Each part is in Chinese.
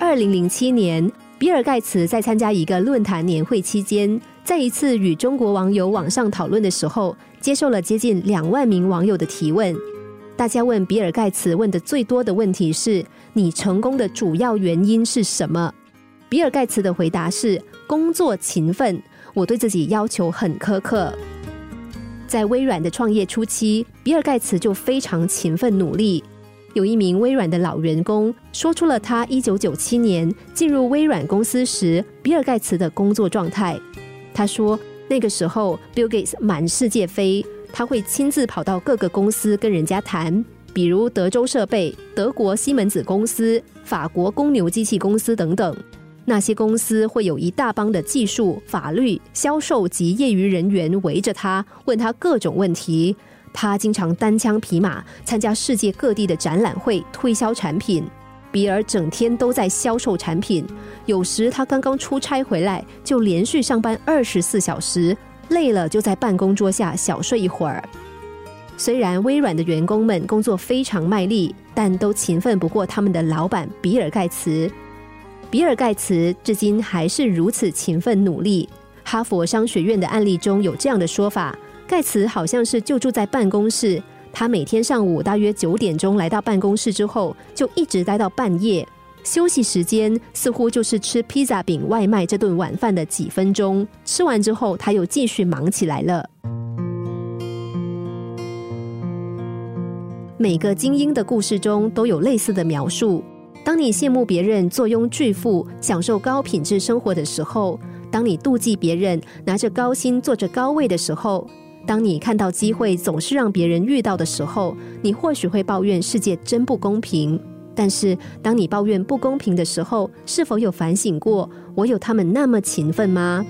二零零七年，比尔盖茨在参加一个论坛年会期间，在一次与中国网友网上讨论的时候，接受了接近两万名网友的提问。大家问比尔盖茨问的最多的问题是：你成功的主要原因是什么？比尔盖茨的回答是：工作勤奋，我对自己要求很苛刻。在微软的创业初期，比尔盖茨就非常勤奋努力。有一名微软的老员工说出了他一九九七年进入微软公司时，比尔盖茨的工作状态。他说，那个时候 Bill Gates 满世界飞。他会亲自跑到各个公司跟人家谈，比如德州设备、德国西门子公司、法国公牛机器公司等等。那些公司会有一大帮的技术、法律、销售及业余人员围着他，问他各种问题。他经常单枪匹马参加世界各地的展览会，推销产品。比尔整天都在销售产品，有时他刚刚出差回来，就连续上班二十四小时。累了就在办公桌下小睡一会儿。虽然微软的员工们工作非常卖力，但都勤奋不过他们的老板比尔盖茨。比尔盖茨至今还是如此勤奋努力。哈佛商学院的案例中有这样的说法：盖茨好像是就住在办公室，他每天上午大约九点钟来到办公室之后，就一直待到半夜。休息时间似乎就是吃披萨饼外卖这顿晚饭的几分钟，吃完之后他又继续忙起来了。每个精英的故事中都有类似的描述。当你羡慕别人坐拥巨富、享受高品质生活的时候，当你妒忌别人拿着高薪坐着高位的时候，当你看到机会总是让别人遇到的时候，你或许会抱怨世界真不公平。但是，当你抱怨不公平的时候，是否有反省过？我有他们那么勤奋吗？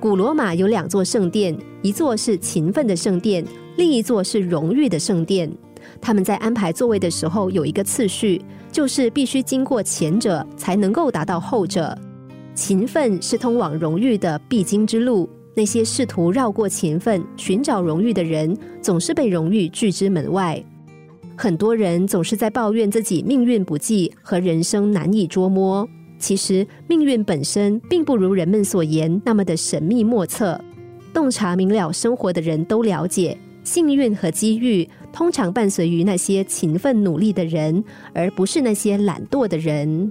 古罗马有两座圣殿，一座是勤奋的圣殿，另一座是荣誉的圣殿。他们在安排座位的时候有一个次序，就是必须经过前者，才能够达到后者。勤奋是通往荣誉的必经之路。那些试图绕过勤奋、寻找荣誉的人，总是被荣誉拒之门外。很多人总是在抱怨自己命运不济和人生难以捉摸。其实，命运本身并不如人们所言那么的神秘莫测。洞察明了生活的人都了解，幸运和机遇通常伴随于那些勤奋努力的人，而不是那些懒惰的人。